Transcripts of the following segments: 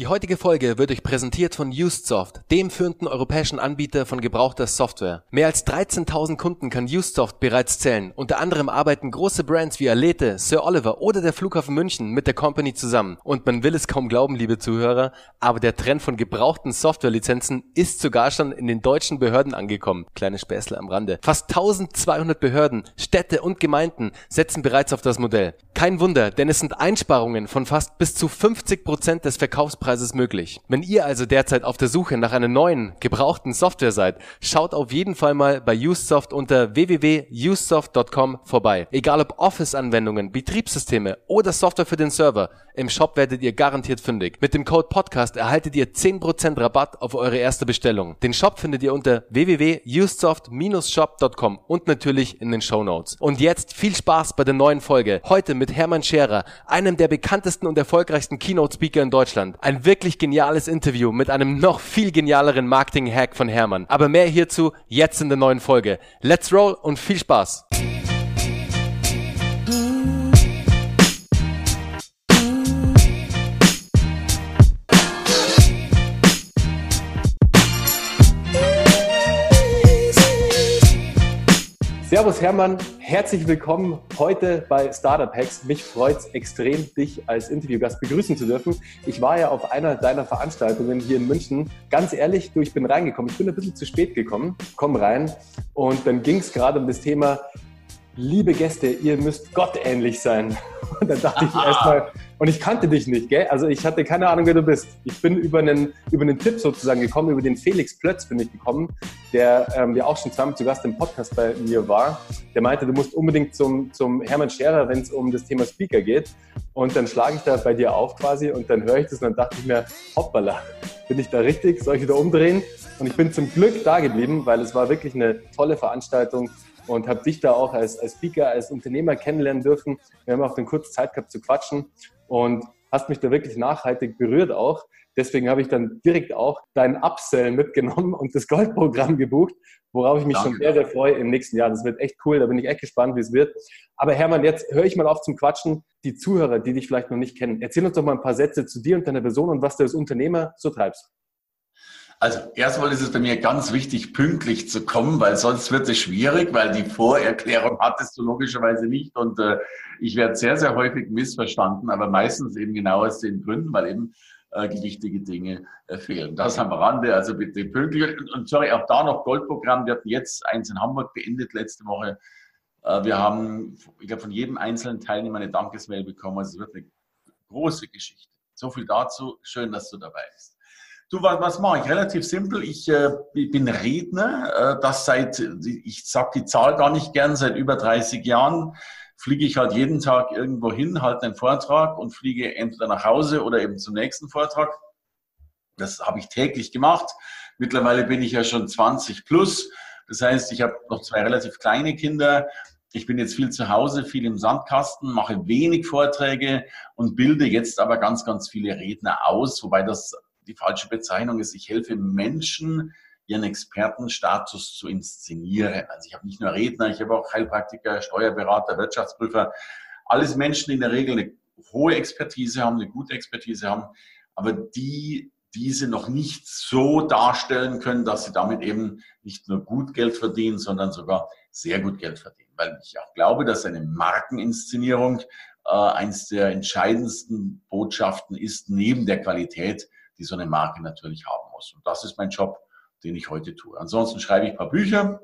Die heutige Folge wird euch präsentiert von UsedSoft, dem führenden europäischen Anbieter von gebrauchter Software. Mehr als 13.000 Kunden kann UsedSoft bereits zählen. Unter anderem arbeiten große Brands wie Alete, Sir Oliver oder der Flughafen München mit der Company zusammen. Und man will es kaum glauben, liebe Zuhörer, aber der Trend von gebrauchten Softwarelizenzen ist sogar schon in den deutschen Behörden angekommen. Kleine Späßle am Rande. Fast 1200 Behörden, Städte und Gemeinden setzen bereits auf das Modell. Kein Wunder, denn es sind Einsparungen von fast bis zu 50 Prozent des Verkaufspreises Kaufpreises möglich. Wenn ihr also derzeit auf der Suche nach einer neuen, gebrauchten Software seid, schaut auf jeden Fall mal bei Usesoft unter www.usesoft.com vorbei. Egal ob Office-Anwendungen, Betriebssysteme oder Software für den Server, im Shop werdet ihr garantiert fündig. Mit dem Code Podcast erhaltet ihr 10% Rabatt auf eure erste Bestellung. Den Shop findet ihr unter www.usesoft-shop.com und natürlich in den Show. Und jetzt viel Spaß bei der neuen Folge. Heute mit Hermann Scherer, einem der bekanntesten und erfolgreichsten Keynote-Speaker in Deutschland. Ein wirklich geniales Interview mit einem noch viel genialeren Marketing-Hack von Hermann. Aber mehr hierzu jetzt in der neuen Folge. Let's roll und viel Spaß! Servus Hermann, herzlich willkommen heute bei Startup Hacks. Mich freut es extrem, dich als Interviewgast begrüßen zu dürfen. Ich war ja auf einer deiner Veranstaltungen hier in München. Ganz ehrlich, du, ich bin reingekommen. Ich bin ein bisschen zu spät gekommen. Komm rein. Und dann ging es gerade um das Thema liebe Gäste, ihr müsst Gott ähnlich sein. Und dann dachte ich erstmal, und ich kannte dich nicht, gell? Also ich hatte keine Ahnung, wer du bist. Ich bin über einen, über einen Tipp sozusagen gekommen, über den Felix Plötz bin ich gekommen, der ähm, ja auch schon zweimal zu Gast im Podcast bei mir war. Der meinte, du musst unbedingt zum, zum Hermann Scherer, wenn es um das Thema Speaker geht. Und dann schlage ich da bei dir auf quasi und dann höre ich das und dann dachte ich mir, hoppala, bin ich da richtig? Soll ich wieder umdrehen? Und ich bin zum Glück da geblieben, weil es war wirklich eine tolle Veranstaltung und habe dich da auch als, als Speaker, als Unternehmer kennenlernen dürfen. Wir haben auch dann kurz Zeit gehabt zu quatschen und hast mich da wirklich nachhaltig berührt auch. Deswegen habe ich dann direkt auch dein Upsell mitgenommen und das Goldprogramm gebucht, worauf ich mich Danke. schon sehr, sehr freue im nächsten Jahr. Das wird echt cool, da bin ich echt gespannt, wie es wird. Aber Hermann, jetzt höre ich mal auf zum Quatschen. Die Zuhörer, die dich vielleicht noch nicht kennen, erzähl uns doch mal ein paar Sätze zu dir und deiner Person und was du als Unternehmer so treibst. Also erstmal ist es bei mir ganz wichtig, pünktlich zu kommen, weil sonst wird es schwierig, weil die Vorerklärung hattest du logischerweise nicht und äh, ich werde sehr, sehr häufig missverstanden, aber meistens eben genau aus den Gründen, weil eben äh, wichtige Dinge äh, fehlen. Das am Rande, also bitte pünktlich. Und, und sorry, auch da noch Goldprogramm. Wir hatten jetzt eins in Hamburg beendet letzte Woche. Äh, wir haben, ich glaube, von jedem einzelnen Teilnehmer eine Dankesmail bekommen. Also es wird eine große Geschichte. So viel dazu. Schön, dass du dabei bist. Du, was, was mache ich? Relativ simpel. Ich äh, bin Redner. Äh, das seit, ich sag die Zahl gar nicht gern, seit über 30 Jahren fliege ich halt jeden Tag irgendwo hin, halte einen Vortrag und fliege entweder nach Hause oder eben zum nächsten Vortrag. Das habe ich täglich gemacht. Mittlerweile bin ich ja schon 20 plus. Das heißt, ich habe noch zwei relativ kleine Kinder. Ich bin jetzt viel zu Hause, viel im Sandkasten, mache wenig Vorträge und bilde jetzt aber ganz, ganz viele Redner aus, wobei das die falsche Bezeichnung ist. Ich helfe Menschen, ihren Expertenstatus zu inszenieren. Also ich habe nicht nur Redner, ich habe auch Heilpraktiker, Steuerberater, Wirtschaftsprüfer. Alles Menschen, die in der Regel eine hohe Expertise haben, eine gute Expertise haben, aber die diese noch nicht so darstellen können, dass sie damit eben nicht nur gut Geld verdienen, sondern sogar sehr gut Geld verdienen. Weil ich auch glaube, dass eine Markeninszenierung äh, eines der entscheidendsten Botschaften ist, neben der Qualität, die so eine Marke natürlich haben muss. Und das ist mein Job, den ich heute tue. Ansonsten schreibe ich ein paar Bücher,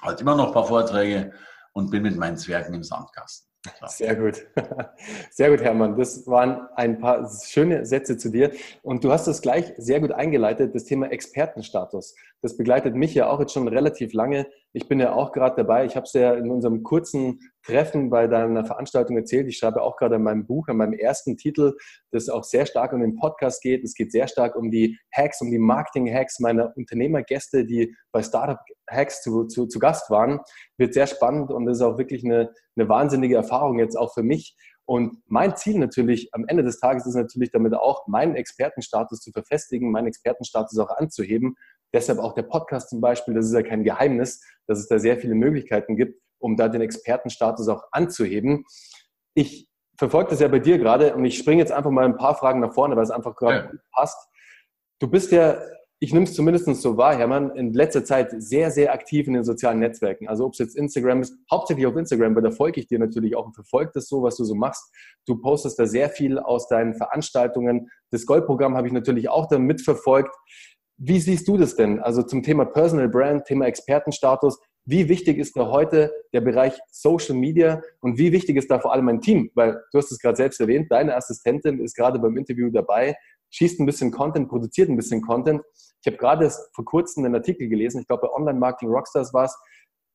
halt immer noch ein paar Vorträge und bin mit meinen Zwergen im Sandkasten. Sehr gut. Sehr gut, Hermann. Das waren ein paar schöne Sätze zu dir. Und du hast das gleich sehr gut eingeleitet, das Thema Expertenstatus. Das begleitet mich ja auch jetzt schon relativ lange. Ich bin ja auch gerade dabei. Ich habe es ja in unserem kurzen Treffen bei deiner Veranstaltung erzählt. Ich schreibe auch gerade an meinem Buch, an meinem ersten Titel, das auch sehr stark um den Podcast geht. Es geht sehr stark um die Hacks, um die Marketing-Hacks meiner Unternehmergäste, die bei Startup Hacks zu, zu, zu Gast waren. Wird sehr spannend und das ist auch wirklich eine, eine wahnsinnige Erfahrung jetzt auch für mich. Und mein Ziel natürlich am Ende des Tages ist natürlich damit auch, meinen Expertenstatus zu verfestigen, meinen Expertenstatus auch anzuheben. Deshalb auch der Podcast zum Beispiel, das ist ja kein Geheimnis, dass es da sehr viele Möglichkeiten gibt, um da den Expertenstatus auch anzuheben. Ich verfolge das ja bei dir gerade und ich springe jetzt einfach mal ein paar Fragen nach vorne, weil es einfach gerade ja. passt. Du bist ja ich nehme es zumindest so wahr, Hermann, in letzter Zeit sehr, sehr aktiv in den sozialen Netzwerken. Also ob es jetzt Instagram ist, hauptsächlich auf Instagram, weil da folge ich dir natürlich auch und verfolge das so, was du so machst. Du postest da sehr viel aus deinen Veranstaltungen. Das Goldprogramm habe ich natürlich auch da mitverfolgt. Wie siehst du das denn? Also zum Thema Personal Brand, Thema Expertenstatus. Wie wichtig ist da heute der Bereich Social Media und wie wichtig ist da vor allem mein Team? Weil du hast es gerade selbst erwähnt, deine Assistentin ist gerade beim Interview dabei, schießt ein bisschen Content, produziert ein bisschen Content. Ich habe gerade vor kurzem einen Artikel gelesen, ich glaube bei Online Marketing Rockstars war es,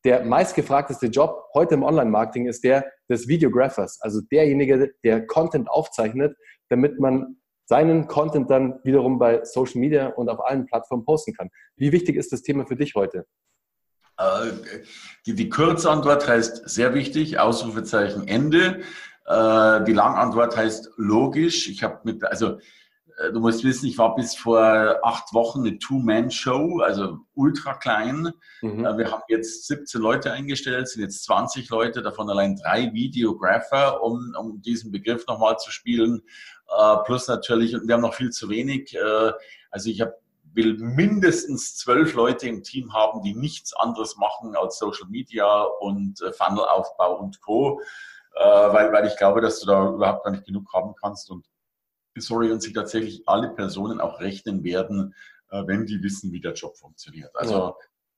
der meistgefragteste Job heute im Online-Marketing ist der des Videographers, also derjenige, der Content aufzeichnet, damit man seinen Content dann wiederum bei Social Media und auf allen Plattformen posten kann. Wie wichtig ist das Thema für dich heute? Äh, die, die Kurzantwort heißt sehr wichtig, Ausrufezeichen Ende. Äh, die Langantwort heißt logisch. Ich habe mit, also äh, du musst wissen, ich war bis vor acht Wochen eine Two-Man-Show, also ultra klein. Mhm. Wir haben jetzt 17 Leute eingestellt, sind jetzt 20 Leute, davon allein drei Videographer, um, um diesen Begriff nochmal zu spielen. Äh, plus natürlich, wir haben noch viel zu wenig. Also ich hab, will mindestens zwölf Leute im Team haben, die nichts anderes machen als Social Media und Funnelaufbau und Co. Weil, weil ich glaube, dass du da überhaupt gar nicht genug haben kannst und sorry, und sich tatsächlich alle Personen auch rechnen werden, äh, wenn die wissen, wie der Job funktioniert. Also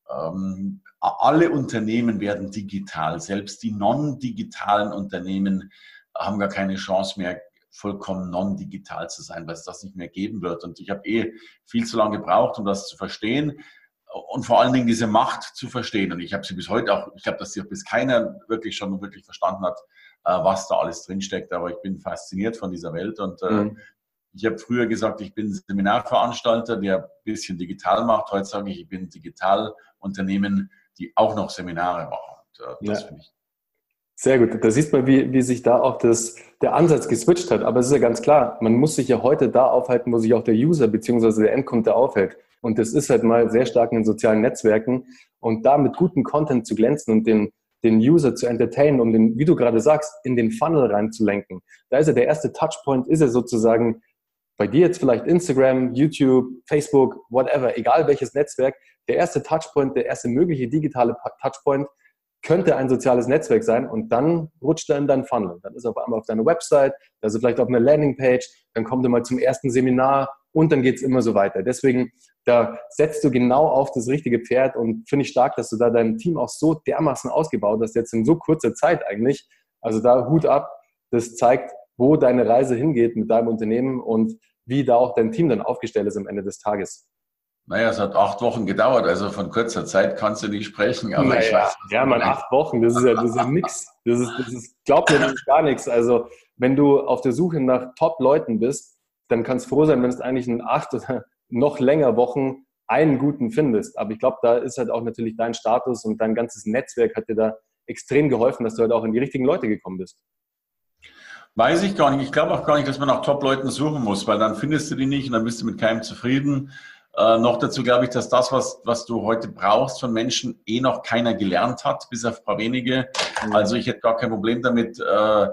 ja. ähm, alle Unternehmen werden digital, selbst die non-digitalen Unternehmen haben gar keine Chance mehr, vollkommen non-digital zu sein, weil es das nicht mehr geben wird. Und ich habe eh viel zu lange gebraucht, um das zu verstehen und vor allen Dingen diese Macht zu verstehen. Und ich habe sie bis heute auch, ich glaube, dass sie bis keiner wirklich schon wirklich verstanden hat, äh, was da alles drinsteckt. Aber ich bin fasziniert von dieser Welt und äh, mhm. ich habe früher gesagt, ich bin Seminarveranstalter, der ein bisschen digital macht. Heute sage ich, ich bin Digitalunternehmen, die auch noch Seminare machen. Und, äh, das ja. finde ich sehr gut. Da siehst man, wie, wie sich da auch das, der Ansatz geswitcht hat. Aber es ist ja ganz klar, man muss sich ja heute da aufhalten, wo sich auch der User bzw. der Endkunde aufhält. Und das ist halt mal sehr stark in den sozialen Netzwerken. Und da mit gutem Content zu glänzen und den, den User zu entertainen, um den, wie du gerade sagst, in den Funnel reinzulenken. Da ist ja der erste Touchpoint, ist ja sozusagen bei dir jetzt vielleicht Instagram, YouTube, Facebook, whatever, egal welches Netzwerk, der erste Touchpoint, der erste mögliche digitale Touchpoint könnte ein soziales Netzwerk sein und dann rutscht er in deinen Funnel. Dann ist er auf einmal auf deiner Website, also vielleicht auf einer Landingpage, dann kommt er mal zum ersten Seminar und dann geht es immer so weiter. Deswegen, da setzt du genau auf das richtige Pferd und finde ich stark, dass du da dein Team auch so dermaßen ausgebaut hast, jetzt in so kurzer Zeit eigentlich. Also da Hut ab, das zeigt, wo deine Reise hingeht mit deinem Unternehmen und wie da auch dein Team dann aufgestellt ist am Ende des Tages. Naja, es hat acht Wochen gedauert, also von kurzer Zeit kannst du nicht sprechen. Aber naja, ich weiß, ja, man, acht Wochen, das ist ja, das ist ja nix. Das ist, das ist, glaub mir, das ist gar nichts. Also, wenn du auf der Suche nach Top-Leuten bist, dann kannst du froh sein, wenn es eigentlich in acht oder noch länger Wochen einen guten findest. Aber ich glaube, da ist halt auch natürlich dein Status und dein ganzes Netzwerk hat dir da extrem geholfen, dass du halt auch in die richtigen Leute gekommen bist. Weiß ich gar nicht. Ich glaube auch gar nicht, dass man nach Top-Leuten suchen muss, weil dann findest du die nicht und dann bist du mit keinem zufrieden. Äh, noch dazu glaube ich, dass das, was, was du heute brauchst von Menschen, eh noch keiner gelernt hat, bis auf ein paar wenige. Mhm. Also ich hätte gar kein Problem damit, äh,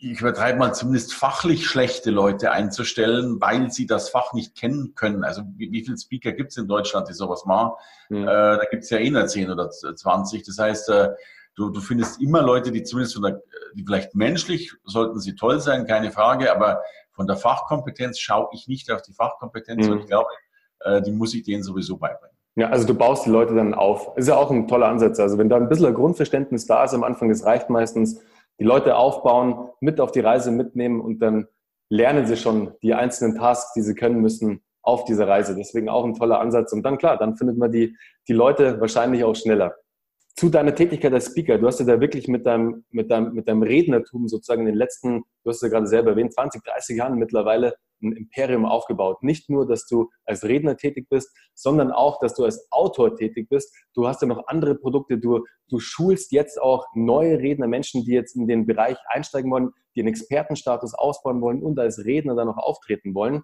ich übertreibe mal zumindest fachlich schlechte Leute einzustellen, weil sie das Fach nicht kennen können. Also wie, wie viele Speaker gibt es in Deutschland, die sowas machen? Mhm. Äh, da gibt es ja eh nur 10 oder 20. Das heißt, äh, du, du findest immer Leute, die zumindest von der, die vielleicht menschlich sollten sie toll sein, keine Frage, aber von der Fachkompetenz schaue ich nicht auf die Fachkompetenz mhm. und ich glaube, äh, die muss ich denen sowieso beibringen. Ja, also du baust die Leute dann auf. Ist ja auch ein toller Ansatz. Also wenn da ein bisschen Grundverständnis da ist am Anfang, das reicht meistens, die Leute aufbauen, mit auf die Reise mitnehmen und dann lernen sie schon die einzelnen Tasks, die sie können müssen auf dieser Reise. Deswegen auch ein toller Ansatz. Und dann klar, dann findet man die, die Leute wahrscheinlich auch schneller. Zu deiner Tätigkeit als Speaker, du hast ja da wirklich mit deinem, mit deinem, mit deinem Rednertum sozusagen in den letzten, du hast ja gerade selber erwähnt, 20, 30 Jahren mittlerweile ein Imperium aufgebaut. Nicht nur, dass du als Redner tätig bist, sondern auch, dass du als Autor tätig bist. Du hast ja noch andere Produkte. Du, du schulst jetzt auch neue Redner, Menschen, die jetzt in den Bereich einsteigen wollen, die einen Expertenstatus ausbauen wollen und als Redner dann noch auftreten wollen.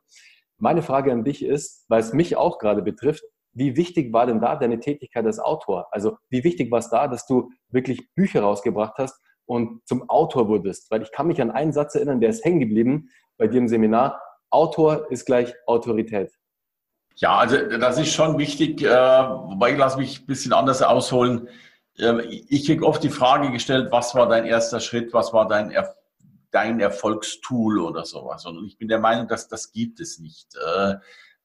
Meine Frage an dich ist, weil es mich auch gerade betrifft, wie wichtig war denn da deine Tätigkeit als Autor? Also wie wichtig war es da, dass du wirklich Bücher rausgebracht hast, und zum Autor wurdest? Weil ich kann mich an einen Satz erinnern, der ist hängen geblieben bei dir im Seminar. Autor ist gleich Autorität. Ja, also das ist schon wichtig, äh, wobei ich lasse mich ein bisschen anders ausholen. Ähm, ich kriege oft die Frage gestellt, was war dein erster Schritt, was war dein, er dein Erfolgstool oder sowas. Und ich bin der Meinung, dass das gibt es nicht. Äh,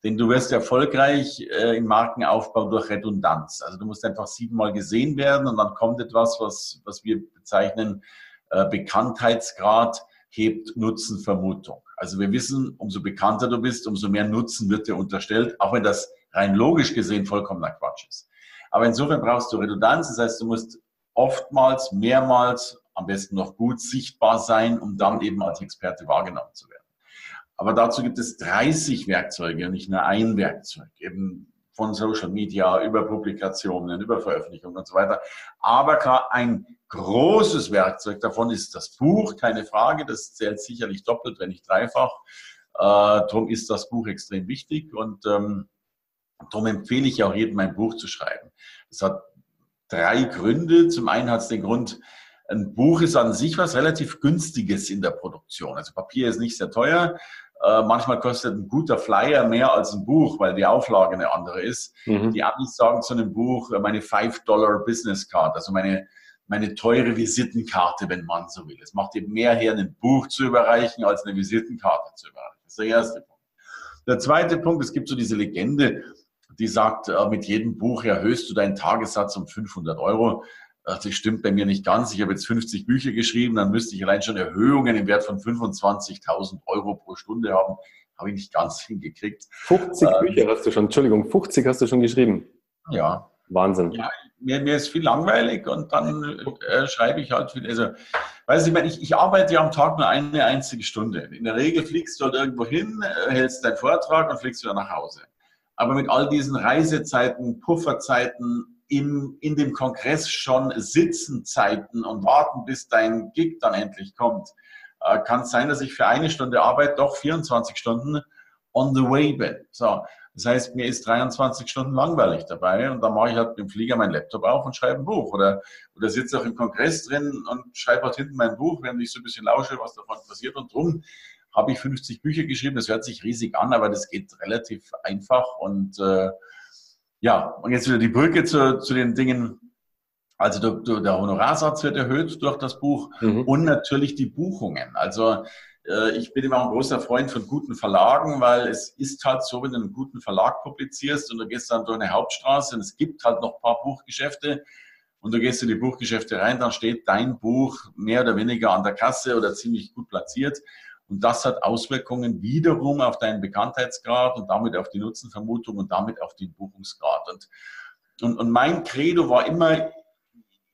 denn du wirst erfolgreich äh, im Markenaufbau durch Redundanz. Also du musst einfach siebenmal gesehen werden und dann kommt etwas, was, was wir bezeichnen, äh, Bekanntheitsgrad hebt Nutzenvermutung. Also wir wissen, umso bekannter du bist, umso mehr Nutzen wird dir unterstellt, auch wenn das rein logisch gesehen vollkommener Quatsch ist. Aber insofern brauchst du Redundanz, das heißt, du musst oftmals, mehrmals, am besten noch gut sichtbar sein, um dann eben als Experte wahrgenommen zu werden. Aber dazu gibt es 30 Werkzeuge und nicht nur ein Werkzeug, eben von Social Media über Publikationen, über Veröffentlichungen und so weiter. Aber klar, ein großes Werkzeug davon ist das Buch, keine Frage. Das zählt sicherlich doppelt, wenn nicht dreifach. Äh, darum ist das Buch extrem wichtig und ähm, darum empfehle ich auch jedem, ein Buch zu schreiben. Es hat drei Gründe. Zum einen hat es den Grund, ein Buch ist an sich was relativ Günstiges in der Produktion. Also Papier ist nicht sehr teuer. Äh, manchmal kostet ein guter Flyer mehr als ein Buch, weil die Auflage eine andere ist. Mhm. Die Amis sagen zu einem Buch äh, meine 5-Dollar Business Card, also meine, meine teure Visitenkarte, wenn man so will. Es macht eben mehr her, ein Buch zu überreichen, als eine Visitenkarte zu überreichen. Das ist der erste Punkt. Der zweite Punkt, es gibt so diese Legende, die sagt, äh, mit jedem Buch erhöhst du deinen Tagessatz um 500 Euro. Das stimmt bei mir nicht ganz. Ich habe jetzt 50 Bücher geschrieben, dann müsste ich allein schon Erhöhungen im Wert von 25.000 Euro pro Stunde haben. Habe ich nicht ganz hingekriegt. 50 ähm, Bücher hast du schon, Entschuldigung, 50 hast du schon geschrieben. Ja. Wahnsinn. Ja, mir, mir ist viel langweilig und dann äh, schreibe ich halt viel. Also, weißt du, ich, meine, ich, ich arbeite ja am Tag nur eine einzige Stunde. In der Regel fliegst du halt irgendwo hin, äh, hältst deinen Vortrag und fliegst wieder nach Hause. Aber mit all diesen Reisezeiten, Pufferzeiten, im, in dem Kongress schon sitzen Zeiten und warten, bis dein Gig dann endlich kommt, äh, kann es sein, dass ich für eine Stunde Arbeit doch 24 Stunden on the way bin. So, das heißt, mir ist 23 Stunden langweilig dabei und dann mache ich halt mit dem Flieger meinen Laptop auf und schreibe ein Buch oder, oder sitze auch im Kongress drin und schreibe halt hinten mein Buch, während ich so ein bisschen lausche, was davon passiert und drum habe ich 50 Bücher geschrieben. Das hört sich riesig an, aber das geht relativ einfach und äh, ja, und jetzt wieder die Brücke zu, zu den Dingen. Also der, der Honorarsatz wird erhöht durch das Buch mhm. und natürlich die Buchungen. Also äh, ich bin immer ein großer Freund von guten Verlagen, weil es ist halt so, wenn du einen guten Verlag publizierst und du gehst dann durch eine Hauptstraße und es gibt halt noch ein paar Buchgeschäfte und du gehst in die Buchgeschäfte rein, dann steht dein Buch mehr oder weniger an der Kasse oder ziemlich gut platziert. Und das hat Auswirkungen wiederum auf deinen Bekanntheitsgrad und damit auf die Nutzenvermutung und damit auf den Buchungsgrad. Und, und, und mein Credo war immer,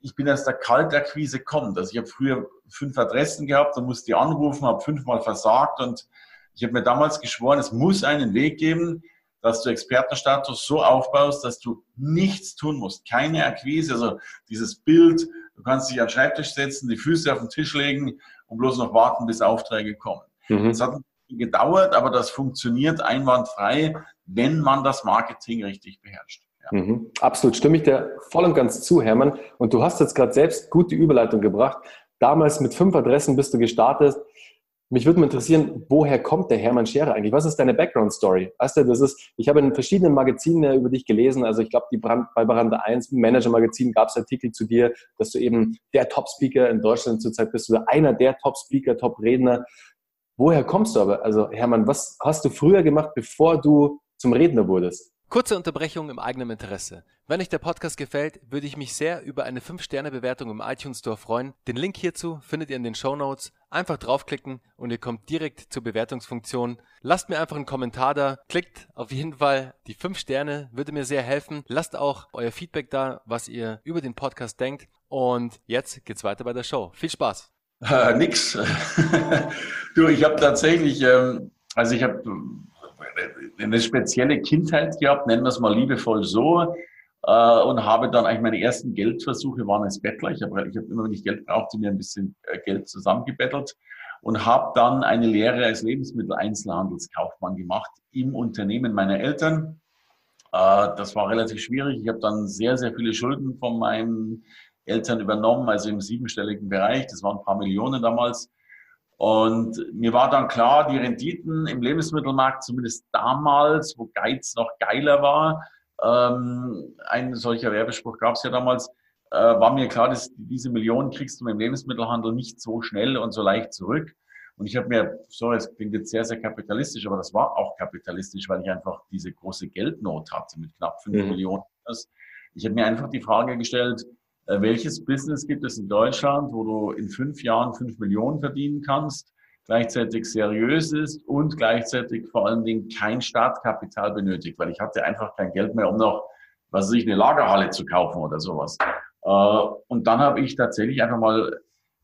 ich bin aus der Kaltakquise kommt. Also ich habe früher fünf Adressen gehabt und musste die anrufen, habe fünfmal versagt und ich habe mir damals geschworen, es muss einen Weg geben, dass du Expertenstatus so aufbaust, dass du nichts tun musst. Keine Akquise, also dieses Bild, du kannst dich an den Schreibtisch setzen, die Füße auf den Tisch legen und bloß noch warten, bis Aufträge kommen. Mhm. Das hat gedauert, aber das funktioniert einwandfrei, wenn man das Marketing richtig beherrscht. Ja. Mhm. Absolut, stimme ich dir voll und ganz zu, Hermann. Und du hast jetzt gerade selbst gut die Überleitung gebracht. Damals mit fünf Adressen bist du gestartet. Mich würde mal interessieren, woher kommt der Hermann Scherer eigentlich? Was ist deine Background-Story? Weißt du, das ist, ich habe in verschiedenen Magazinen über dich gelesen. Also ich glaube, bei Baranda 1, Manager-Magazin, gab es Artikel zu dir, dass du eben der Top-Speaker in Deutschland zurzeit bist oder einer der Top-Speaker, Top-Redner. Woher kommst du aber? Also Hermann, was hast du früher gemacht, bevor du zum Redner wurdest? Kurze Unterbrechung im eigenen Interesse. Wenn euch der Podcast gefällt, würde ich mich sehr über eine 5-Sterne-Bewertung im iTunes Store freuen. Den Link hierzu findet ihr in den Show Notes. Einfach draufklicken und ihr kommt direkt zur Bewertungsfunktion. Lasst mir einfach einen Kommentar da. Klickt auf jeden Fall die 5 Sterne, würde mir sehr helfen. Lasst auch euer Feedback da, was ihr über den Podcast denkt. Und jetzt geht's weiter bei der Show. Viel Spaß! Äh, nix. du, ich habe tatsächlich, ähm, also ich habe eine spezielle Kindheit gehabt, nennen wir es mal liebevoll so, äh, und habe dann eigentlich meine ersten Geldversuche waren als Bettler. Ich habe ich hab immer, wenn ich Geld brauchte, mir ein bisschen äh, Geld zusammengebettelt und habe dann eine Lehre als Lebensmitteleinzelhandelskaufmann gemacht im Unternehmen meiner Eltern. Äh, das war relativ schwierig. Ich habe dann sehr, sehr viele Schulden von meinem Eltern übernommen, also im siebenstelligen Bereich. Das waren ein paar Millionen damals. Und mir war dann klar, die Renditen im Lebensmittelmarkt, zumindest damals, wo Geiz noch geiler war, ähm, ein solcher Werbespruch gab es ja damals, äh, war mir klar, dass diese Millionen kriegst du im Lebensmittelhandel nicht so schnell und so leicht zurück. Und ich habe mir, sorry, es klingt jetzt sehr, sehr kapitalistisch, aber das war auch kapitalistisch, weil ich einfach diese große Geldnot hatte mit knapp fünf mhm. Millionen. Ich habe mir einfach die Frage gestellt, äh, welches Business gibt es in Deutschland, wo du in fünf Jahren fünf Millionen verdienen kannst, gleichzeitig seriös ist und gleichzeitig vor allen Dingen kein Startkapital benötigt, weil ich hatte einfach kein Geld mehr, um noch, was weiß ich, eine Lagerhalle zu kaufen oder sowas. Äh, und dann habe ich tatsächlich einfach mal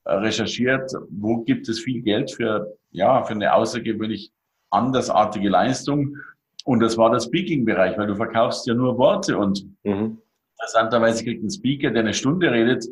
äh, recherchiert, wo gibt es viel Geld für, ja, für eine außergewöhnlich andersartige Leistung. Und das war der Speaking-Bereich, weil du verkaufst ja nur Worte und mhm. interessanterweise kriegt ein Speaker, der eine Stunde redet,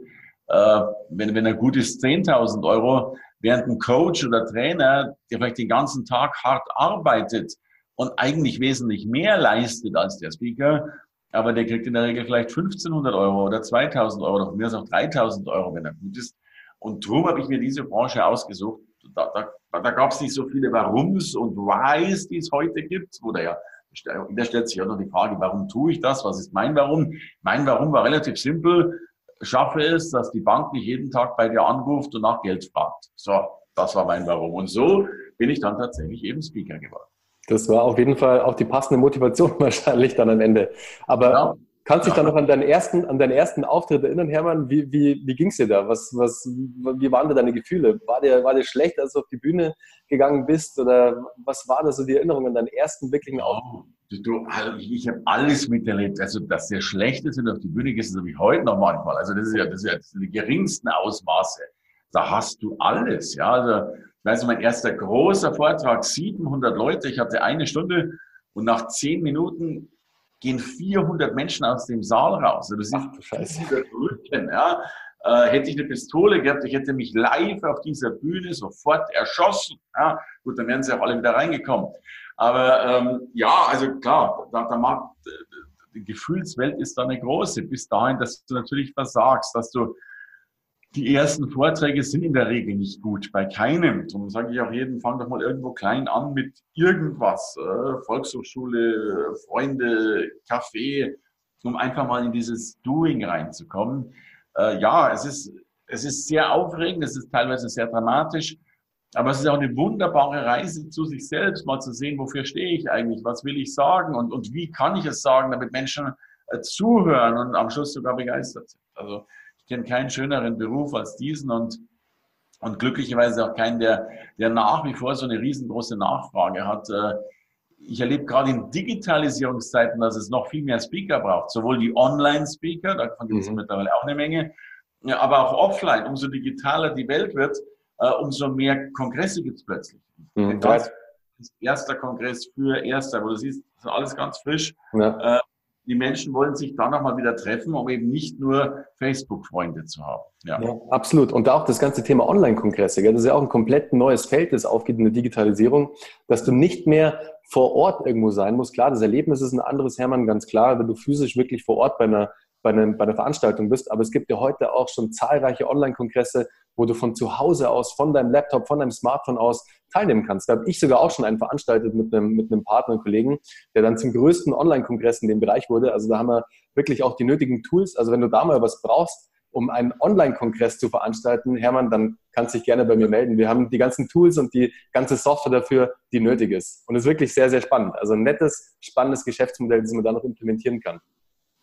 äh, wenn, wenn er gut ist, 10.000 Euro, während ein Coach oder Trainer, der vielleicht den ganzen Tag hart arbeitet und eigentlich wesentlich mehr leistet als der Speaker, aber der kriegt in der Regel vielleicht 1500 Euro oder 2000 Euro, oder mir aus auch 3000 Euro, wenn er gut ist. Und darum habe ich mir diese Branche ausgesucht. Da, da, da gab es nicht so viele Warums und Whys, die es heute gibt. Oder ja, da stellt sich auch noch die Frage, warum tue ich das? Was ist mein Warum? Mein Warum war relativ simpel. Schaffe es, dass die Bank nicht jeden Tag bei dir anruft und nach Geld fragt. So, das war mein Warum. Und so bin ich dann tatsächlich eben Speaker geworden. Das war auf jeden Fall auch die passende Motivation wahrscheinlich dann am Ende. Aber ja. Kannst du dich ja. dann noch an deinen ersten, an deinen ersten Auftritt erinnern, Hermann? Wie, wie, wie ging es dir da? Was, was, wie waren da deine Gefühle? War dir, war dir schlecht, als du auf die Bühne gegangen bist? Oder was war da so die Erinnerung an deinen ersten wirklichen Auftritt? Oh, du, also ich, ich habe alles miterlebt. Also, dass der Schlechte sind auf die Bühne gehst, so wie heute noch manchmal. Also, das ist ja, das ist ja das sind die geringsten Ausmaße. Da hast du alles, ja. Also, ich weiß, mein erster großer Vortrag, 700 Leute. Ich hatte eine Stunde und nach zehn Minuten gehen 400 Menschen aus dem Saal raus. Das also ist Scheiße. Rücken, ja. Äh, hätte ich eine Pistole gehabt, ich hätte mich live auf dieser Bühne sofort erschossen. Ja. Gut, dann wären sie auch alle wieder reingekommen. Aber ähm, ja, also klar, da, da mag, die Gefühlswelt ist da eine große, bis dahin, dass du natürlich versagst, dass du die ersten Vorträge sind in der Regel nicht gut, bei keinem. Darum sage ich auch jedem, fang doch mal irgendwo klein an mit irgendwas. Äh, Volkshochschule, Freunde, Kaffee, um einfach mal in dieses Doing reinzukommen. Äh, ja, es ist, es ist sehr aufregend, es ist teilweise sehr dramatisch, aber es ist auch eine wunderbare Reise zu sich selbst, mal zu sehen, wofür stehe ich eigentlich, was will ich sagen und, und wie kann ich es sagen, damit Menschen äh, zuhören und am Schluss sogar begeistert sind. Also kenne keinen schöneren Beruf als diesen und, und glücklicherweise auch keinen, der, der nach wie vor so eine riesengroße Nachfrage hat. Äh, ich erlebe gerade in Digitalisierungszeiten, dass es noch viel mehr Speaker braucht. Sowohl die Online-Speaker, davon gibt es mhm. mittlerweile auch eine Menge, aber auch offline. Umso digitaler die Welt wird, äh, umso mehr Kongresse gibt es plötzlich. Mhm. Das ist erster Kongress für Erster, wo du siehst, das ist alles ganz frisch. Ja. Die Menschen wollen sich da nochmal wieder treffen, um eben nicht nur Facebook-Freunde zu haben. Ja. ja. absolut. Und auch das ganze Thema Online-Kongresse. Das ist ja auch ein komplett neues Feld, das aufgeht in der Digitalisierung, dass du nicht mehr vor Ort irgendwo sein musst. Klar, das Erlebnis ist ein anderes, Hermann, ganz klar, wenn du physisch wirklich vor Ort bei einer bei, einer, bei einer Veranstaltung bist. Aber es gibt ja heute auch schon zahlreiche Online-Kongresse, wo du von zu Hause aus, von deinem Laptop, von deinem Smartphone aus teilnehmen kannst. Da habe ich sogar auch schon einen veranstaltet mit einem, mit einem Partner und Kollegen, der dann zum größten Online-Kongress in dem Bereich wurde. Also da haben wir wirklich auch die nötigen Tools. Also wenn du da mal was brauchst, um einen Online-Kongress zu veranstalten, Hermann, dann kannst du dich gerne bei mir melden. Wir haben die ganzen Tools und die ganze Software dafür, die nötig ist. Und es ist wirklich sehr, sehr spannend. Also ein nettes, spannendes Geschäftsmodell, das man da noch implementieren kann.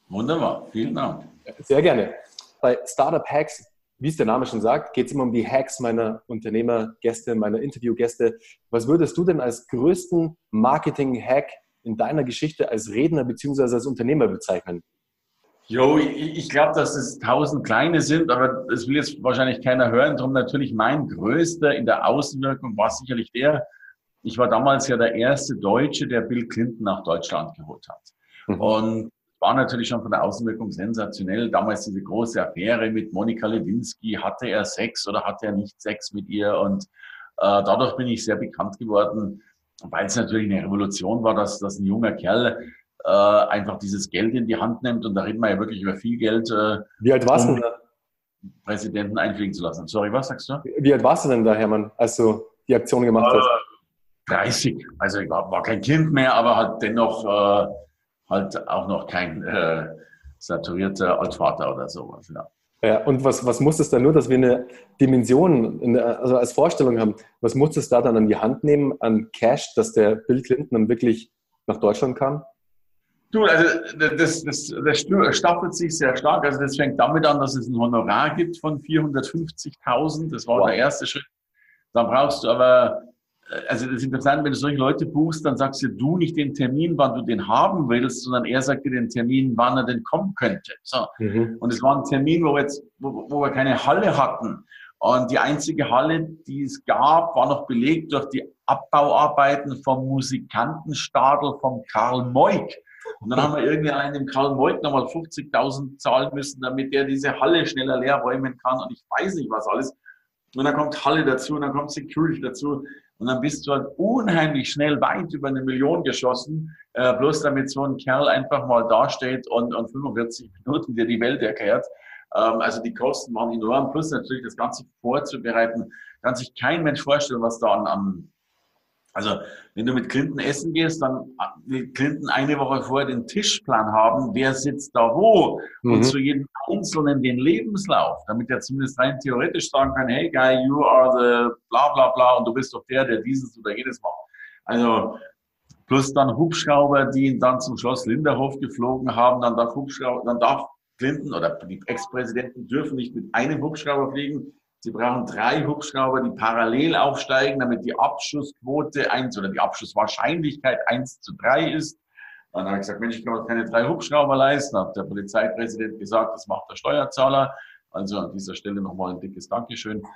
Wunderbar, vielen Dank. Sehr gerne. Bei Startup Hacks wie es der Name schon sagt, geht es immer um die Hacks meiner Unternehmergäste, meiner Interviewgäste. Was würdest du denn als größten Marketing-Hack in deiner Geschichte als Redner bzw. als Unternehmer bezeichnen? Jo, ich glaube, dass es tausend kleine sind, aber das will jetzt wahrscheinlich keiner hören. Darum natürlich mein größter in der Außenwirkung war sicherlich der, ich war damals ja der erste Deutsche, der Bill Clinton nach Deutschland geholt hat. Mhm. Und war natürlich schon von der Außenwirkung sensationell. Damals diese große Affäre mit Monika Lewinsky. Hatte er Sex oder hatte er nicht Sex mit ihr? Und äh, dadurch bin ich sehr bekannt geworden, weil es natürlich eine Revolution war, dass, dass ein junger Kerl äh, einfach dieses Geld in die Hand nimmt. Und da reden wir ja wirklich über viel Geld. Äh, Wie alt warst du? Präsidenten einfliegen zu lassen. Sorry, was sagst du? Wie alt warst du denn da, Hermann, als du die Aktion gemacht hast? 30. Also ich war, war kein Kind mehr, aber halt dennoch äh, halt auch noch kein äh, saturierter Altvater oder sowas. Ja. Ja, und was, was muss es da nur, dass wir eine Dimension, also als Vorstellung haben, was muss es da dann an die Hand nehmen an Cash, dass der Bill Clinton dann wirklich nach Deutschland kam? Du, also das, das, das staffelt sich sehr stark. Also das fängt damit an, dass es ein Honorar gibt von 450.000. Das war wow. der erste Schritt. Dann brauchst du aber also das ist interessant, wenn du solche Leute buchst, dann sagst du du nicht den Termin, wann du den haben willst, sondern er sagt dir den Termin, wann er denn kommen könnte. So. Mhm. Und es war ein Termin, wo wir jetzt, wo, wo wir keine Halle hatten. Und die einzige Halle, die es gab, war noch belegt durch die Abbauarbeiten vom Musikantenstadel von Karl Moik. Und dann haben wir irgendwie einen dem Karl Moik nochmal 50.000 zahlen müssen, damit er diese Halle schneller leer räumen kann. Und ich weiß nicht was alles. Und dann kommt Halle dazu und dann kommt Security dazu. Und dann bist du halt unheimlich schnell weit über eine Million geschossen, äh, bloß damit so ein Kerl einfach mal dasteht und, und 45 Minuten dir die Welt erklärt. Ähm, also die Kosten waren enorm, plus natürlich das Ganze vorzubereiten. Kann sich kein Mensch vorstellen, was da an, an also wenn du mit Clinton essen gehst, dann will Clinton eine Woche vorher den Tischplan haben, wer sitzt da wo mhm. und zu jedem Einzelnen den Lebenslauf, damit er zumindest rein theoretisch sagen kann, hey guy, you are the bla bla bla und du bist doch der, der dieses oder jedes macht. Also plus dann Hubschrauber, die ihn dann zum Schloss Linderhof geflogen haben, dann darf Hubschrauber, dann darf Clinton oder die Ex-Präsidenten dürfen nicht mit einem Hubschrauber fliegen, Sie brauchen drei Hubschrauber, die parallel aufsteigen, damit die Abschussquote eins oder die Abschusswahrscheinlichkeit eins zu drei ist. Dann habe ich gesagt, Mensch, ich kann mir keine drei Hubschrauber leisten. Hat der Polizeipräsident gesagt, das macht der Steuerzahler. Also an dieser Stelle nochmal ein dickes Dankeschön.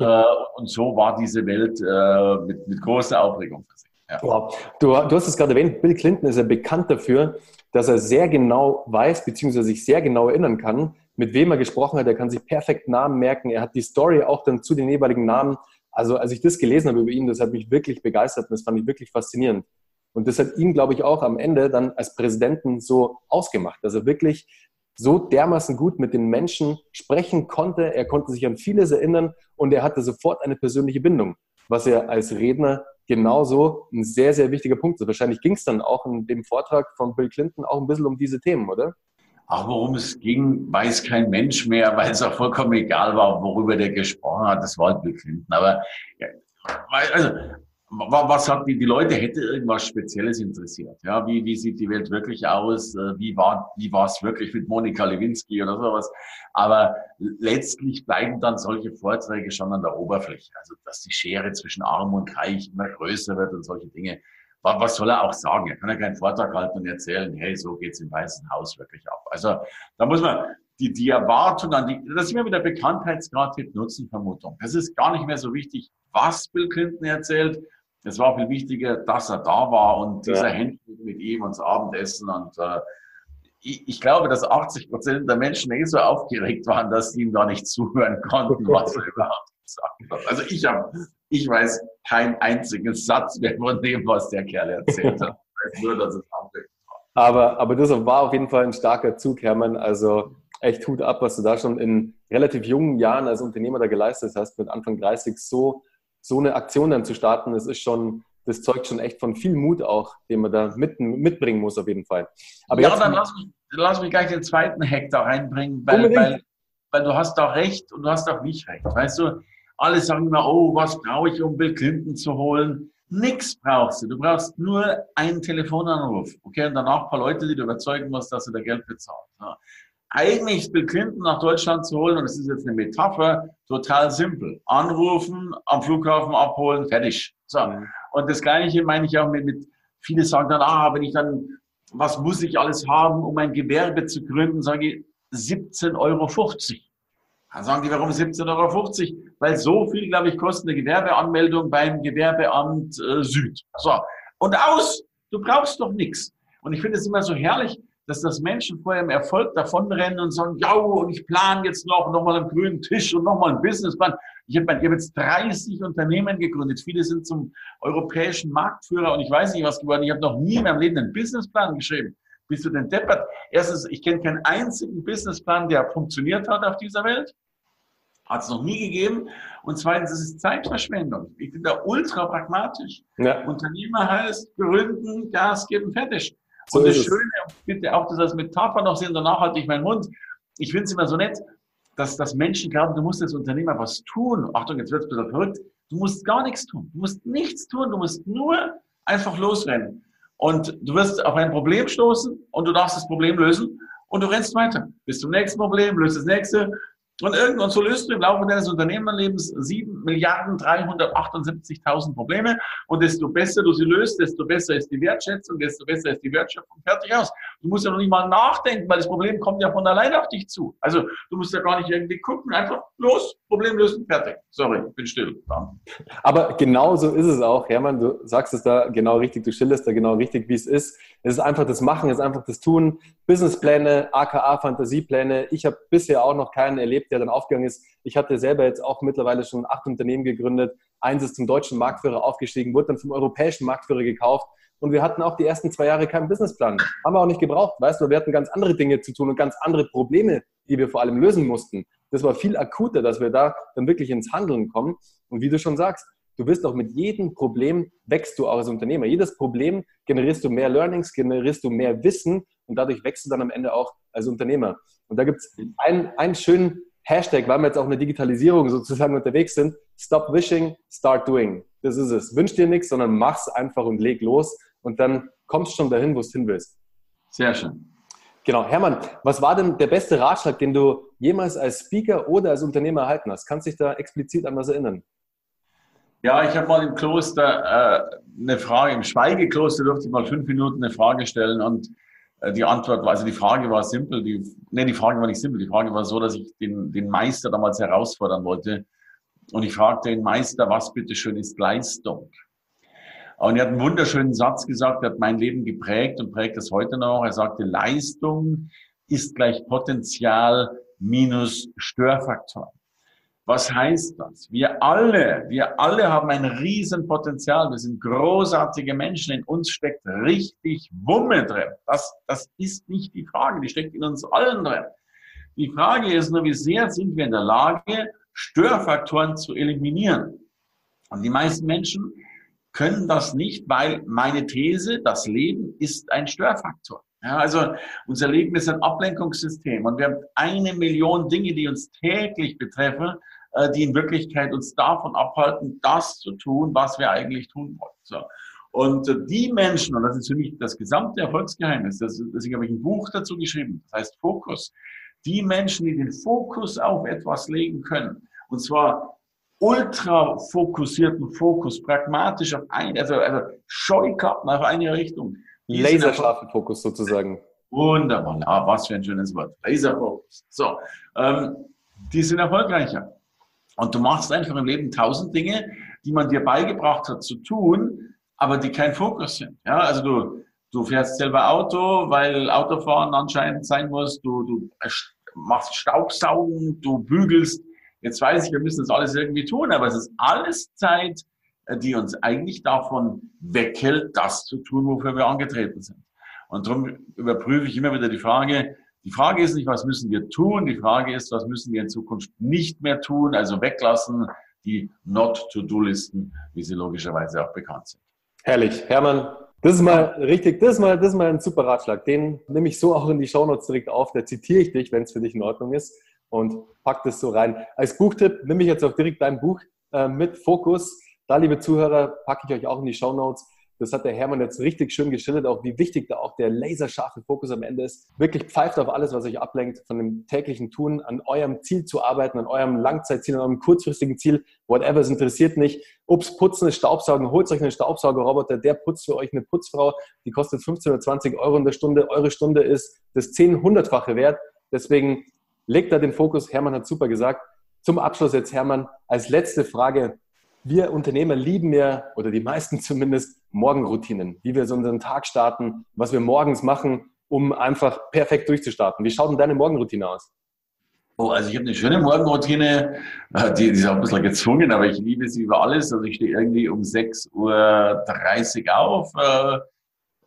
Äh, und so war diese Welt äh, mit, mit großer Aufregung versehen. Ja. Wow. Du, du hast es gerade erwähnt, Bill Clinton ist ja bekannt dafür, dass er sehr genau weiß, beziehungsweise sich sehr genau erinnern kann, mit wem er gesprochen hat. Er kann sich perfekt Namen merken. Er hat die Story auch dann zu den jeweiligen Namen. Also als ich das gelesen habe über ihn, das hat mich wirklich begeistert und das fand ich wirklich faszinierend. Und das hat ihn, glaube ich, auch am Ende dann als Präsidenten so ausgemacht, dass er wirklich so dermaßen gut mit den Menschen sprechen konnte. Er konnte sich an vieles erinnern und er hatte sofort eine persönliche Bindung, was er als Redner genauso ein sehr, sehr wichtiger Punkt ist. Wahrscheinlich ging es dann auch in dem Vortrag von Bill Clinton auch ein bisschen um diese Themen, oder? Ach, worum es ging, weiß kein Mensch mehr, weil es auch vollkommen egal war, worüber der gesprochen hat. Das war halt Bill Clinton. Aber ja, also, was hat die, die Leute hätte irgendwas Spezielles interessiert? Ja, wie, wie sieht die Welt wirklich aus? Äh, wie war, wie war es wirklich mit Monika Lewinsky oder sowas? Aber letztlich bleiben dann solche Vorträge schon an der Oberfläche. Also, dass die Schere zwischen Arm und Reich immer größer wird und solche Dinge was soll er auch sagen? Er kann ja keinen Vortrag halten und erzählen, hey, so geht's im Weißen Haus wirklich ab. Also da muss man die, die Erwartung an die, das ist immer wieder Bekanntheitsgrad mit Nutzenvermutung. Das ist gar nicht mehr so wichtig, was Bill Clinton erzählt. Es war viel wichtiger, dass er da war und dieser ja. Händchen mit ihm und das Abendessen und äh, ich, ich glaube, dass 80 Prozent der Menschen eh so aufgeregt waren, dass sie ihm da nicht zuhören konnten, was er überhaupt gesagt hat. Also ich habe ich weiß keinen einzigen Satz mehr von dem, was der Kerl erzählt hat. Nur, dass es. Aber, aber das war auf jeden Fall ein starker Zug, Hermann. Also echt Hut ab, was du da schon in relativ jungen Jahren als Unternehmer da geleistet hast, mit Anfang 30 so, so eine Aktion dann zu starten. Das ist schon, das zeugt schon echt von viel Mut auch, den man da mit, mitbringen muss auf jeden Fall. Aber ja, dann lass mich, lass mich gleich den zweiten Hack da reinbringen, weil, weil, weil du hast da recht und du hast auch nicht recht. Weißt du, alle sagen immer, oh, was brauche ich, um Bill Clinton zu holen? Nix brauchst du. Du brauchst nur einen Telefonanruf. Okay, und danach ein paar Leute, die du überzeugen musst, dass sie da Geld bezahlen. Ja. Eigentlich Bill Clinton nach Deutschland zu holen, und das ist jetzt eine Metapher, total simpel. Anrufen, am Flughafen abholen, fertig. So. Und das Gleiche meine ich auch mit, mit viele sagen dann, ah, wenn ich dann, was muss ich alles haben, um ein Gewerbe zu gründen, sage ich 17,50 Euro. Dann sagen die, warum 17,50 Euro? Weil so viel, glaube ich, kostet eine Gewerbeanmeldung beim Gewerbeamt äh, Süd. So. Und aus! Du brauchst doch nichts. Und ich finde es immer so herrlich, dass das Menschen vor ihrem Erfolg davonrennen und sagen, ja, und ich plane jetzt noch, noch mal einen grünen Tisch und noch mal einen Businessplan. Ich habe, habe jetzt 30 Unternehmen gegründet. Viele sind zum europäischen Marktführer und ich weiß nicht was geworden. Ich habe noch nie in meinem Leben einen Businessplan geschrieben. Bist du denn deppert? Erstens, ich kenne keinen einzigen Businessplan, der funktioniert hat auf dieser Welt. Hat es noch nie gegeben. Und zweitens, es ist Zeitverschwendung. Ich bin da ultra pragmatisch. Ja. Unternehmer heißt gründen, Gas geben, fertig. So und das Schöne, bitte auch das als Metapher noch sehen, danach halte ich meinen Mund. Ich finde es immer so nett, dass, dass Menschen glauben, du musst als Unternehmer was tun. Achtung, jetzt wird es bisschen verrückt. Du musst gar nichts tun. Du musst nichts tun. Du musst nur einfach losrennen. Und du wirst auf ein Problem stoßen und du darfst das Problem lösen und du rennst weiter. Bis zum nächsten Problem, löst das nächste und irgendwann so löst du im Laufe deines Unternehmerlebens 7 Milliarden 378.000 Probleme. Und desto besser du sie löst, desto besser ist die Wertschätzung, desto besser ist die Wertschöpfung. Fertig aus. Du musst ja noch nicht mal nachdenken, weil das Problem kommt ja von alleine auf dich zu. Also du musst ja gar nicht irgendwie gucken, einfach los, Problem lösen, fertig. Sorry, ich bin still. Aber genau so ist es auch, Hermann. Du sagst es da genau richtig, du schilderst da genau richtig, wie es ist. Es ist einfach das Machen, es ist einfach das Tun. Businesspläne, aka Fantasiepläne. Ich habe bisher auch noch keinen erlebt, der dann aufgegangen ist. Ich hatte selber jetzt auch mittlerweile schon acht Unternehmen gegründet. Eins ist zum deutschen Marktführer aufgestiegen, wurde dann zum europäischen Marktführer gekauft. Und wir hatten auch die ersten zwei Jahre keinen Businessplan. Haben wir auch nicht gebraucht. Weißt du, wir hatten ganz andere Dinge zu tun und ganz andere Probleme, die wir vor allem lösen mussten. Das war viel akuter, dass wir da dann wirklich ins Handeln kommen. Und wie du schon sagst, du wirst auch mit jedem Problem wächst du auch als Unternehmer. Jedes Problem generierst du mehr Learnings, generierst du mehr Wissen und dadurch wächst du dann am Ende auch als Unternehmer. Und da gibt es einen, einen schönen Hashtag, weil wir jetzt auch in der Digitalisierung sozusagen unterwegs sind. Stop wishing, start doing. Das ist es. Wünsch dir nichts, sondern mach's einfach und leg los und dann kommst du schon dahin, wo du hin willst. Sehr schön. Genau. Hermann, was war denn der beste Ratschlag, den du jemals als Speaker oder als Unternehmer erhalten hast? Kannst du dich da explizit an was erinnern? Ja, ich habe mal im Kloster äh, eine Frage, im Schweigekloster durfte ich mal fünf Minuten eine Frage stellen und die Antwort war, also die Frage war simpel, die, nee, die Frage war nicht simpel, die Frage war so, dass ich den, den Meister damals herausfordern wollte. Und ich fragte den Meister, was bitteschön ist Leistung? Und er hat einen wunderschönen Satz gesagt, der hat mein Leben geprägt und prägt es heute noch. Er sagte, Leistung ist gleich Potenzial minus Störfaktor. Was heißt das? Wir alle, wir alle haben ein Riesenpotenzial. Wir sind großartige Menschen. In uns steckt richtig Wumme drin. Das, das ist nicht die Frage. Die steckt in uns allen drin. Die Frage ist nur, wie sehr sind wir in der Lage, Störfaktoren zu eliminieren? Und die meisten Menschen können das nicht, weil meine These, das Leben ist ein Störfaktor. Ja, also unser Leben ist ein Ablenkungssystem und wir haben eine Million Dinge, die uns täglich betreffen, äh, die in Wirklichkeit uns davon abhalten, das zu tun, was wir eigentlich tun wollen. So. Und äh, die Menschen, und das ist für mich das gesamte Erfolgsgeheimnis, das, deswegen habe ich ein Buch dazu geschrieben, das heißt Fokus. Die Menschen, die den Fokus auf etwas legen können, und zwar ultra fokussierten Fokus, pragmatisch auf eine, also, also Scheukappen auf eine Richtung. Laserscharfen Fokus sozusagen. Wunderbar, ah, was für ein schönes Wort. Laserfokus. So, ähm, die sind erfolgreicher. Und du machst einfach im Leben tausend Dinge, die man dir beigebracht hat zu tun, aber die kein Fokus sind. Ja, also du, du fährst selber Auto, weil Autofahren anscheinend sein muss. Du, du machst Staubsaugen, du bügelst. Jetzt weiß ich, wir müssen das alles irgendwie tun, aber es ist alles Zeit, die uns eigentlich davon weghält, das zu tun, wofür wir angetreten sind. Und darum überprüfe ich immer wieder die Frage, die Frage ist nicht, was müssen wir tun, die Frage ist, was müssen wir in Zukunft nicht mehr tun, also weglassen die Not-to-Do-Listen, wie sie logischerweise auch bekannt sind. Herrlich. Hermann, das ist mal richtig, das ist mal, das ist mal ein super Ratschlag. Den nehme ich so auch in die Shownotes direkt auf. Da zitiere ich dich, wenn es für dich in Ordnung ist und pack das so rein. Als Buchtipp nehme ich jetzt auch direkt dein Buch äh, mit Fokus. Da, liebe Zuhörer, packe ich euch auch in die Shownotes. Das hat der Hermann jetzt richtig schön geschildert, auch wie wichtig da auch der laserscharfe Fokus am Ende ist. Wirklich pfeift auf alles, was euch ablenkt, von dem täglichen Tun, an eurem Ziel zu arbeiten, an eurem Langzeitziel, an eurem kurzfristigen Ziel, whatever, es interessiert nicht. Ups, putzen ist Staubsaugen, holt euch einen Staubsaugerroboter, der putzt für euch eine Putzfrau, die kostet 15 oder 20 Euro in der Stunde. Eure Stunde ist das 10 hundertfache wert. Deswegen legt da den Fokus. Hermann hat super gesagt. Zum Abschluss jetzt, Hermann, als letzte Frage wir Unternehmer lieben ja, oder die meisten zumindest, Morgenroutinen, wie wir so unseren Tag starten, was wir morgens machen, um einfach perfekt durchzustarten. Wie schaut denn deine Morgenroutine aus? Oh, also ich habe eine schöne Morgenroutine, äh, die, die ist auch ein bisschen gezwungen, aber ich liebe sie über alles. Also ich stehe irgendwie um 6.30 Uhr auf, äh,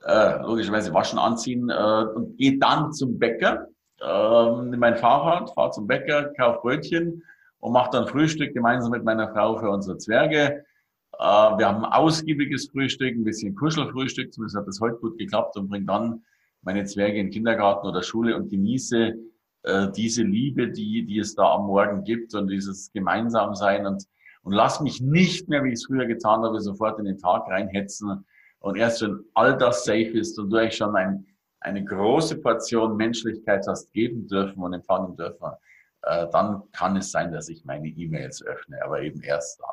äh, logischerweise waschen, anziehen äh, und gehe dann zum Bäcker, äh, in mein Fahrrad, fahre zum Bäcker, kaufe Brötchen und mache dann Frühstück gemeinsam mit meiner Frau für unsere Zwerge. Äh, wir haben ein ausgiebiges Frühstück, ein bisschen Kuschelfrühstück, zumindest hat das heute gut geklappt und bringe dann meine Zwerge in den Kindergarten oder Schule und genieße äh, diese Liebe, die, die es da am Morgen gibt und dieses Gemeinsamsein und, und lass mich nicht mehr, wie ich es früher getan habe, sofort in den Tag reinhetzen. Und erst wenn all das safe ist und du eigentlich schon ein, eine große Portion Menschlichkeit hast geben dürfen und empfangen dürfen, äh, dann kann es sein, dass ich meine E-Mails öffne, aber eben erst dann.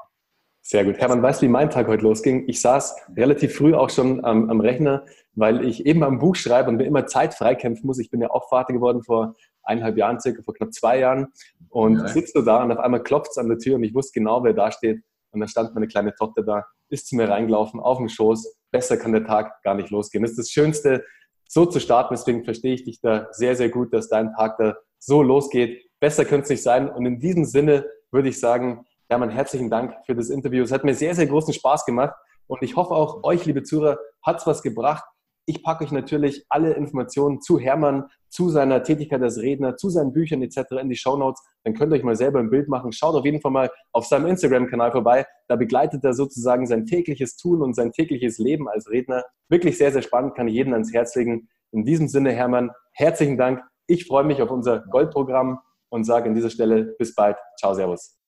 Sehr gut. Hermann, weißt du, wie mein Tag heute losging? Ich saß relativ früh auch schon am, am Rechner, weil ich eben am Buch schreibe und mir immer Zeit freikämpfen muss. Ich bin ja auch Vater geworden vor eineinhalb Jahren, circa vor knapp zwei Jahren. Und ja. sitzt du da und auf einmal klopft es an der Tür und ich wusste genau, wer da steht. Und dann stand meine kleine Tochter da, ist zu mir reingelaufen, auf dem Schoß. Besser kann der Tag gar nicht losgehen. Das ist das Schönste, so zu starten. Deswegen verstehe ich dich da sehr, sehr gut, dass dein Tag da so losgeht. Besser könnte es nicht sein. Und in diesem Sinne würde ich sagen, Hermann, herzlichen Dank für das Interview. Es hat mir sehr, sehr großen Spaß gemacht und ich hoffe auch euch, liebe Zuhörer, hat es was gebracht. Ich packe euch natürlich alle Informationen zu Hermann, zu seiner Tätigkeit als Redner, zu seinen Büchern etc. in die Show Notes. Dann könnt ihr euch mal selber ein Bild machen. Schaut auf jeden Fall mal auf seinem Instagram-Kanal vorbei. Da begleitet er sozusagen sein tägliches Tun und sein tägliches Leben als Redner. Wirklich sehr, sehr spannend, kann ich jedem ans Herz legen. In diesem Sinne, Hermann, herzlichen Dank. Ich freue mich auf unser Goldprogramm und sage an dieser Stelle bis bald. Ciao, Servus.